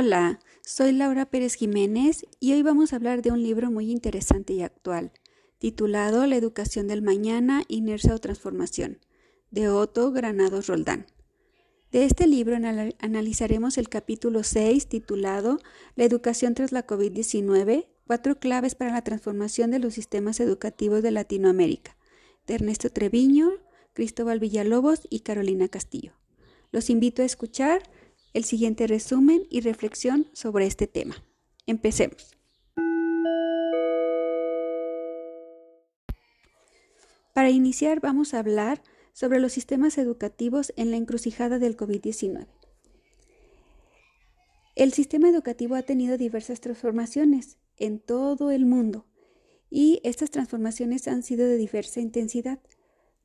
Hola, soy Laura Pérez Jiménez y hoy vamos a hablar de un libro muy interesante y actual, titulado La educación del mañana, inercia o transformación, de Otto Granados Roldán. De este libro analizaremos el capítulo 6 titulado La educación tras la COVID-19, cuatro claves para la transformación de los sistemas educativos de Latinoamérica, de Ernesto Treviño, Cristóbal Villalobos y Carolina Castillo. Los invito a escuchar el siguiente resumen y reflexión sobre este tema. Empecemos. Para iniciar vamos a hablar sobre los sistemas educativos en la encrucijada del COVID-19. El sistema educativo ha tenido diversas transformaciones en todo el mundo y estas transformaciones han sido de diversa intensidad.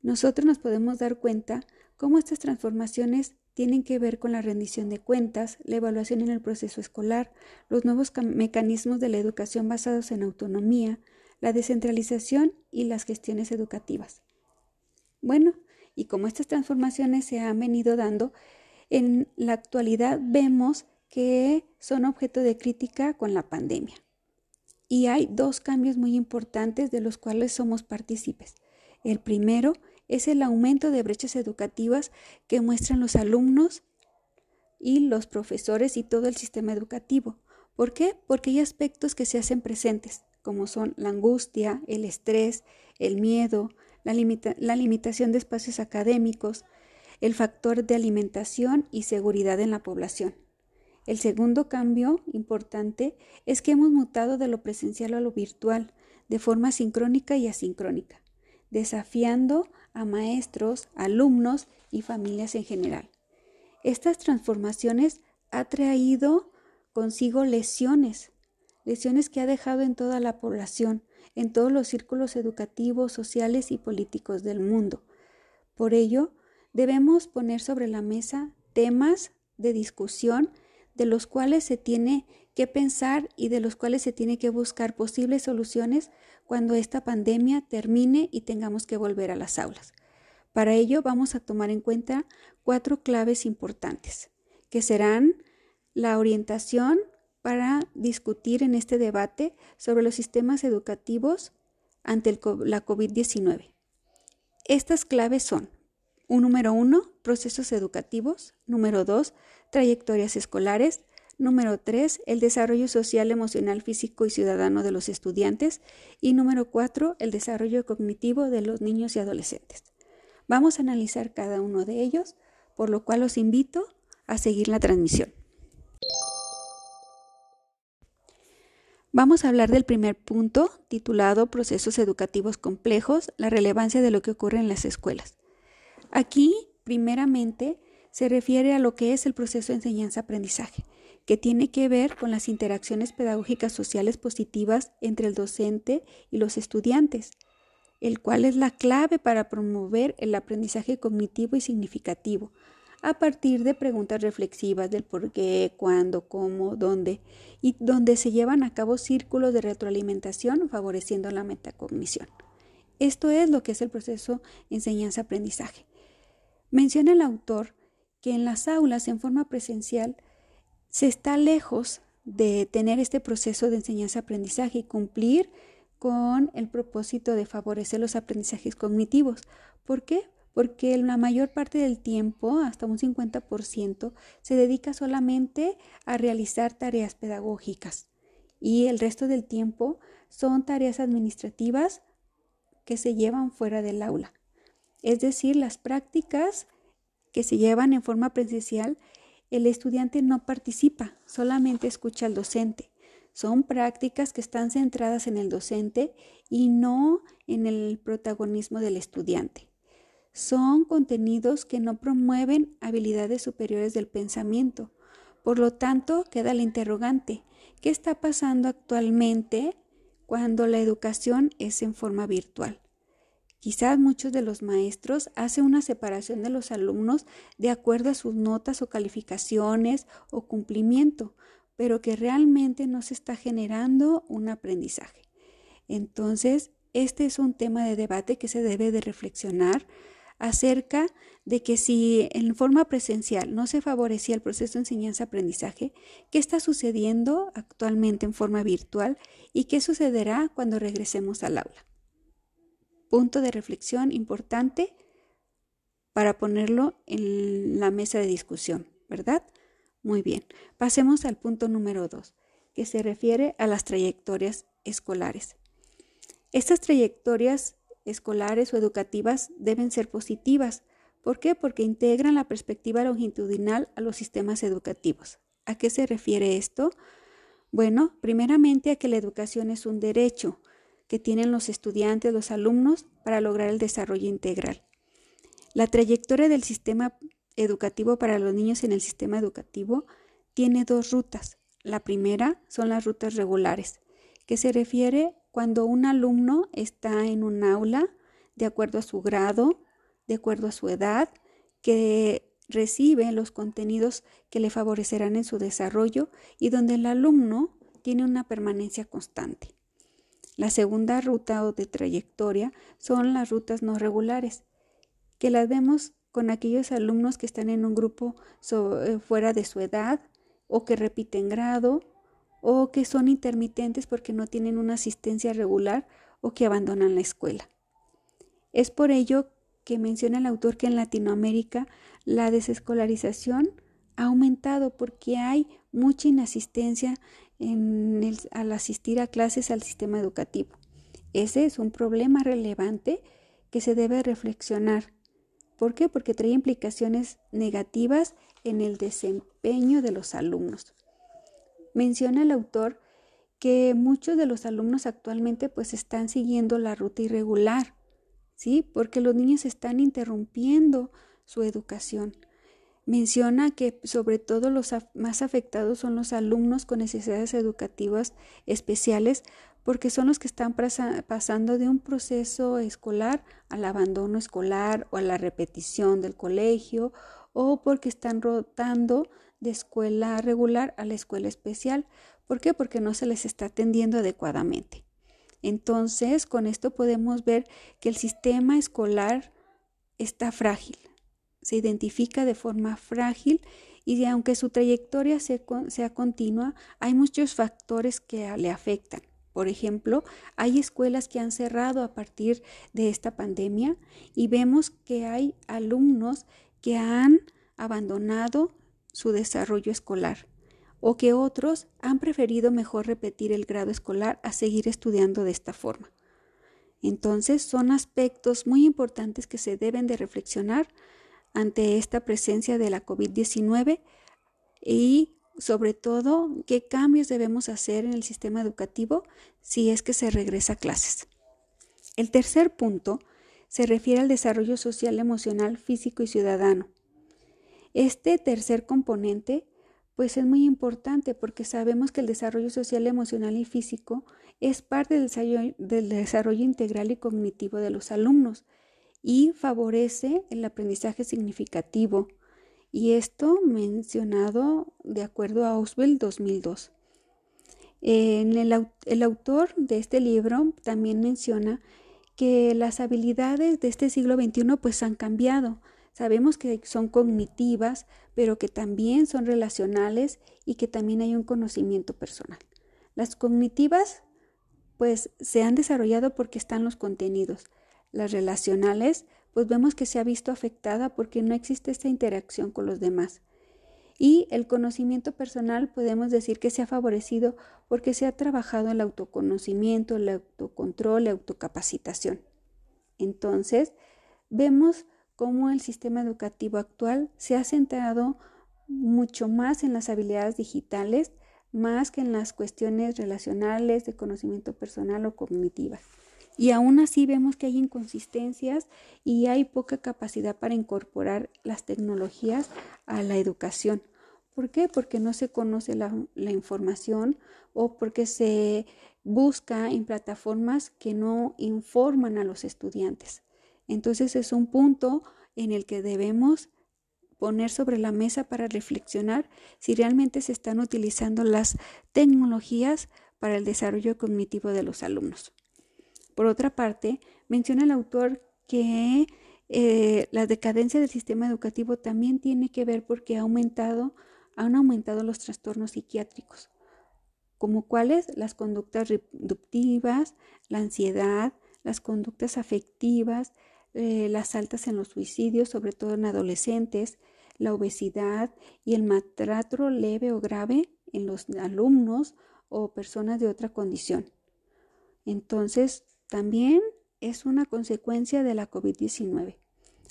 Nosotros nos podemos dar cuenta cómo estas transformaciones tienen que ver con la rendición de cuentas, la evaluación en el proceso escolar, los nuevos mecanismos de la educación basados en autonomía, la descentralización y las gestiones educativas. Bueno, y como estas transformaciones se han venido dando, en la actualidad vemos que son objeto de crítica con la pandemia. Y hay dos cambios muy importantes de los cuales somos partícipes. El primero es el aumento de brechas educativas que muestran los alumnos y los profesores y todo el sistema educativo. ¿Por qué? Porque hay aspectos que se hacen presentes, como son la angustia, el estrés, el miedo, la, la limitación de espacios académicos, el factor de alimentación y seguridad en la población. El segundo cambio importante es que hemos mutado de lo presencial a lo virtual, de forma sincrónica y asincrónica desafiando a maestros, alumnos y familias en general. Estas transformaciones ha traído consigo lesiones, lesiones que ha dejado en toda la población, en todos los círculos educativos, sociales y políticos del mundo. Por ello, debemos poner sobre la mesa temas de discusión de los cuales se tiene que pensar y de los cuales se tiene que buscar posibles soluciones cuando esta pandemia termine y tengamos que volver a las aulas. Para ello vamos a tomar en cuenta cuatro claves importantes, que serán la orientación para discutir en este debate sobre los sistemas educativos ante la COVID-19. Estas claves son, un número uno, procesos educativos, número dos, trayectorias escolares, Número 3. El desarrollo social, emocional, físico y ciudadano de los estudiantes. Y número 4. El desarrollo cognitivo de los niños y adolescentes. Vamos a analizar cada uno de ellos, por lo cual los invito a seguir la transmisión. Vamos a hablar del primer punto, titulado Procesos educativos complejos, la relevancia de lo que ocurre en las escuelas. Aquí, primeramente, se refiere a lo que es el proceso de enseñanza-aprendizaje que tiene que ver con las interacciones pedagógicas sociales positivas entre el docente y los estudiantes, el cual es la clave para promover el aprendizaje cognitivo y significativo, a partir de preguntas reflexivas del por qué, cuándo, cómo, dónde, y donde se llevan a cabo círculos de retroalimentación favoreciendo la metacognición. Esto es lo que es el proceso enseñanza-aprendizaje. Menciona el autor que en las aulas en forma presencial se está lejos de tener este proceso de enseñanza-aprendizaje y cumplir con el propósito de favorecer los aprendizajes cognitivos. ¿Por qué? Porque la mayor parte del tiempo, hasta un 50%, se dedica solamente a realizar tareas pedagógicas y el resto del tiempo son tareas administrativas que se llevan fuera del aula. Es decir, las prácticas que se llevan en forma presencial el estudiante no participa, solamente escucha al docente. Son prácticas que están centradas en el docente y no en el protagonismo del estudiante. Son contenidos que no promueven habilidades superiores del pensamiento. Por lo tanto, queda la interrogante, ¿qué está pasando actualmente cuando la educación es en forma virtual? Quizás muchos de los maestros hacen una separación de los alumnos de acuerdo a sus notas o calificaciones o cumplimiento, pero que realmente no se está generando un aprendizaje. Entonces, este es un tema de debate que se debe de reflexionar acerca de que si en forma presencial no se favorecía el proceso de enseñanza-aprendizaje, ¿qué está sucediendo actualmente en forma virtual y qué sucederá cuando regresemos al aula? Punto de reflexión importante para ponerlo en la mesa de discusión, ¿verdad? Muy bien, pasemos al punto número dos, que se refiere a las trayectorias escolares. Estas trayectorias escolares o educativas deben ser positivas. ¿Por qué? Porque integran la perspectiva longitudinal a los sistemas educativos. ¿A qué se refiere esto? Bueno, primeramente a que la educación es un derecho que tienen los estudiantes, los alumnos, para lograr el desarrollo integral. La trayectoria del sistema educativo para los niños en el sistema educativo tiene dos rutas. La primera son las rutas regulares, que se refiere cuando un alumno está en un aula de acuerdo a su grado, de acuerdo a su edad, que recibe los contenidos que le favorecerán en su desarrollo y donde el alumno tiene una permanencia constante. La segunda ruta o de trayectoria son las rutas no regulares, que las vemos con aquellos alumnos que están en un grupo eh, fuera de su edad o que repiten grado o que son intermitentes porque no tienen una asistencia regular o que abandonan la escuela. Es por ello que menciona el autor que en Latinoamérica la desescolarización ha aumentado porque hay mucha inasistencia al asistir a clases al sistema educativo. Ese es un problema relevante que se debe reflexionar. ¿Por qué? Porque trae implicaciones negativas en el desempeño de los alumnos. Menciona el autor que muchos de los alumnos actualmente pues están siguiendo la ruta irregular, ¿sí? Porque los niños están interrumpiendo su educación. Menciona que sobre todo los más afectados son los alumnos con necesidades educativas especiales porque son los que están pasando de un proceso escolar al abandono escolar o a la repetición del colegio o porque están rotando de escuela regular a la escuela especial. ¿Por qué? Porque no se les está atendiendo adecuadamente. Entonces, con esto podemos ver que el sistema escolar está frágil, se identifica de forma frágil y aunque su trayectoria sea continua, hay muchos factores que le afectan. Por ejemplo, hay escuelas que han cerrado a partir de esta pandemia y vemos que hay alumnos que han abandonado su desarrollo escolar o que otros han preferido mejor repetir el grado escolar a seguir estudiando de esta forma. Entonces son aspectos muy importantes que se deben de reflexionar ante esta presencia de la COVID-19 y sobre todo qué cambios debemos hacer en el sistema educativo si es que se regresa a clases. El tercer punto se refiere al desarrollo social, emocional, físico y ciudadano. Este tercer componente pues es muy importante porque sabemos que el desarrollo social, emocional y físico es parte del desarrollo, del desarrollo integral y cognitivo de los alumnos y favorece el aprendizaje significativo. Y esto mencionado de acuerdo a Oswald 2002. En el, el autor de este libro también menciona que las habilidades de este siglo XXI pues han cambiado Sabemos que son cognitivas, pero que también son relacionales y que también hay un conocimiento personal. Las cognitivas, pues se han desarrollado porque están los contenidos. Las relacionales, pues vemos que se ha visto afectada porque no existe esta interacción con los demás. Y el conocimiento personal podemos decir que se ha favorecido porque se ha trabajado el autoconocimiento, el autocontrol, la autocapacitación. Entonces, vemos cómo el sistema educativo actual se ha centrado mucho más en las habilidades digitales, más que en las cuestiones relacionales, de conocimiento personal o cognitiva. Y aún así vemos que hay inconsistencias y hay poca capacidad para incorporar las tecnologías a la educación. ¿Por qué? Porque no se conoce la, información o porque se busca en plataformas que no informan a los estudiantes. Entonces es un punto en el que debemos poner sobre la mesa para reflexionar si realmente se están utilizando las tecnologías para el desarrollo cognitivo de los alumnos. Por otra parte, menciona el autor que Eh, la decadencia del sistema educativo también tiene que ver porque ha aumentado, han aumentado los trastornos psiquiátricos, como cuáles las conductas reductivas, la ansiedad, las conductas afectivas, eh, las altas en los suicidios, sobre todo en adolescentes, la obesidad y el maltrato leve o grave en los alumnos o personas de otra condición. Entonces, también es una consecuencia de la COVID-19.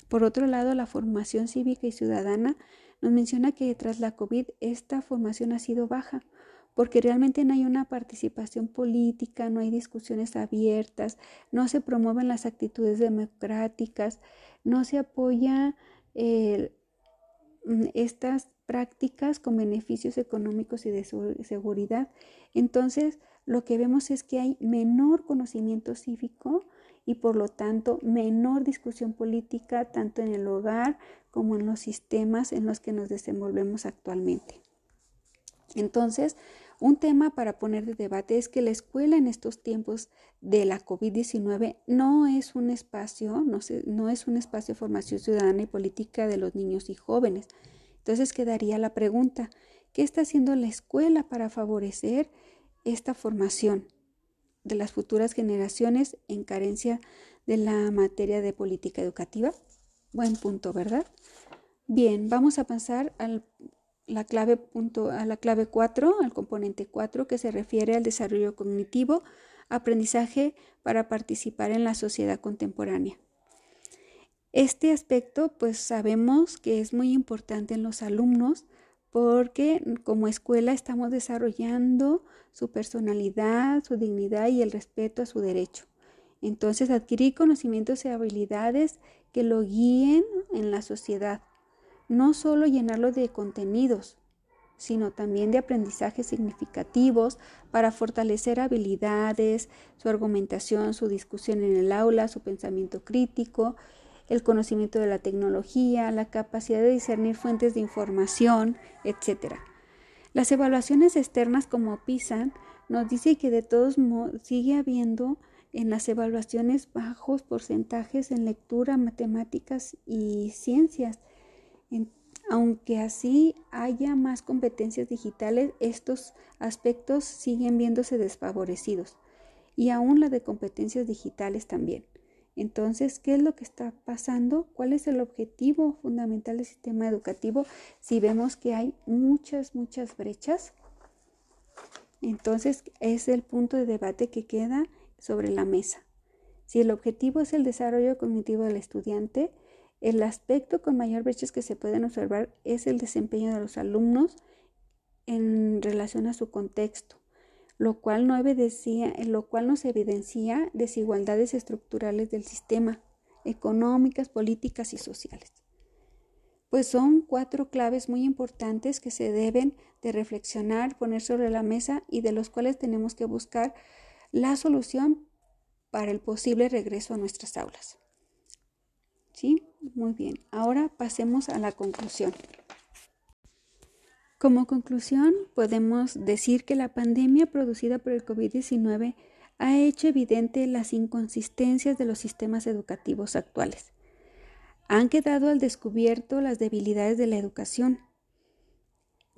Por otro lado, la formación cívica y ciudadana nos menciona que tras la COVID esta formación ha sido baja, porque realmente no hay una participación política, no hay discusiones abiertas, no se promueven las actitudes democráticas, no se apoya mm, estas prácticas con beneficios económicos y de seguridad. Entonces, lo que vemos es que hay menor conocimiento cívico y por lo tanto menor discusión política tanto en el hogar como en los sistemas en los que nos desenvolvemos actualmente. Entonces, un tema para poner de debate es que la escuela en estos tiempos de la COVID-19 no es un espacio, no, no es un espacio de formación ciudadana y política de los niños y jóvenes. Entonces quedaría la pregunta, ¿qué está haciendo la escuela para favorecer esta formación de las futuras generaciones en carencia de la materia de política educativa? Buen punto, ¿verdad? Bien, vamos a pasar al la clave punto, a la clave 4, al componente 4, que se refiere al desarrollo cognitivo, aprendizaje para participar en la sociedad contemporánea. Este aspecto, pues sabemos que es muy importante en los alumnos porque como escuela estamos desarrollando su personalidad, su dignidad y el respeto a su derecho. Entonces, adquirir conocimientos y habilidades que lo guíen en la sociedad no solo llenarlo de contenidos, sino también de aprendizajes significativos para fortalecer habilidades, su argumentación, su discusión en el aula, su pensamiento crítico, el conocimiento de la tecnología, la capacidad de discernir fuentes de información, etc. Las evaluaciones externas como PISA nos dice que de todos modos sigue habiendo en las evaluaciones bajos porcentajes en lectura, matemáticas y ciencias aunque así haya más competencias digitales, estos aspectos siguen viéndose desfavorecidos y aún la de competencias digitales también. Entonces, ¿qué es lo que está pasando? ¿Cuál es el objetivo fundamental del sistema educativo si vemos que hay muchas, muchas brechas? Entonces, es el punto de debate que queda sobre la mesa. Si el objetivo es el desarrollo cognitivo del estudiante, el aspecto con mayor brechas que se pueden observar es el desempeño de los alumnos en relación a su contexto, lo cual, no evidencia, lo cual nos evidencia desigualdades estructurales del sistema, económicas, políticas y sociales. Pues son cuatro claves muy importantes que se deben de reflexionar, poner sobre la mesa y de los cuales tenemos que buscar la solución para el posible regreso a nuestras aulas. ¿Sí? Muy bien. Ahora pasemos a la conclusión. Como conclusión, podemos decir que la pandemia producida por el COVID-19 ha hecho evidente las inconsistencias de los sistemas educativos actuales. Han quedado al descubierto las debilidades de la educación.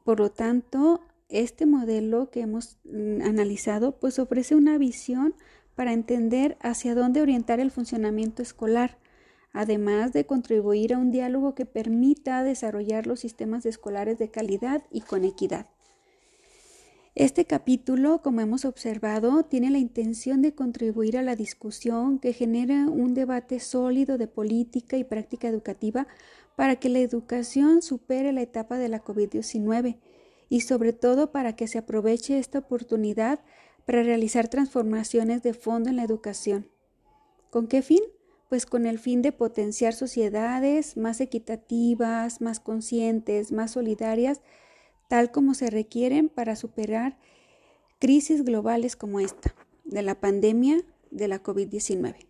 Por lo tanto, este modelo que hemos mm, analizado pues ofrece una visión para entender hacia dónde orientar el funcionamiento escolar además de contribuir a un diálogo que permita desarrollar los sistemas escolares de calidad y con equidad. Este capítulo, como hemos observado, tiene la intención de contribuir a la discusión que genere un debate sólido de política y práctica educativa para que la educación supere la etapa de la COVID-19 y sobre todo para que se aproveche esta oportunidad para realizar transformaciones de fondo en la educación. ¿Con qué fin? Pues con el fin de potenciar sociedades más equitativas, más conscientes, más solidarias, tal como se requieren para superar crisis globales como esta, de la pandemia de la COVID-19.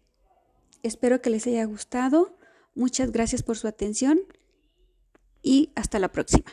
Espero que les haya gustado. Muchas gracias por su atención y hasta la próxima.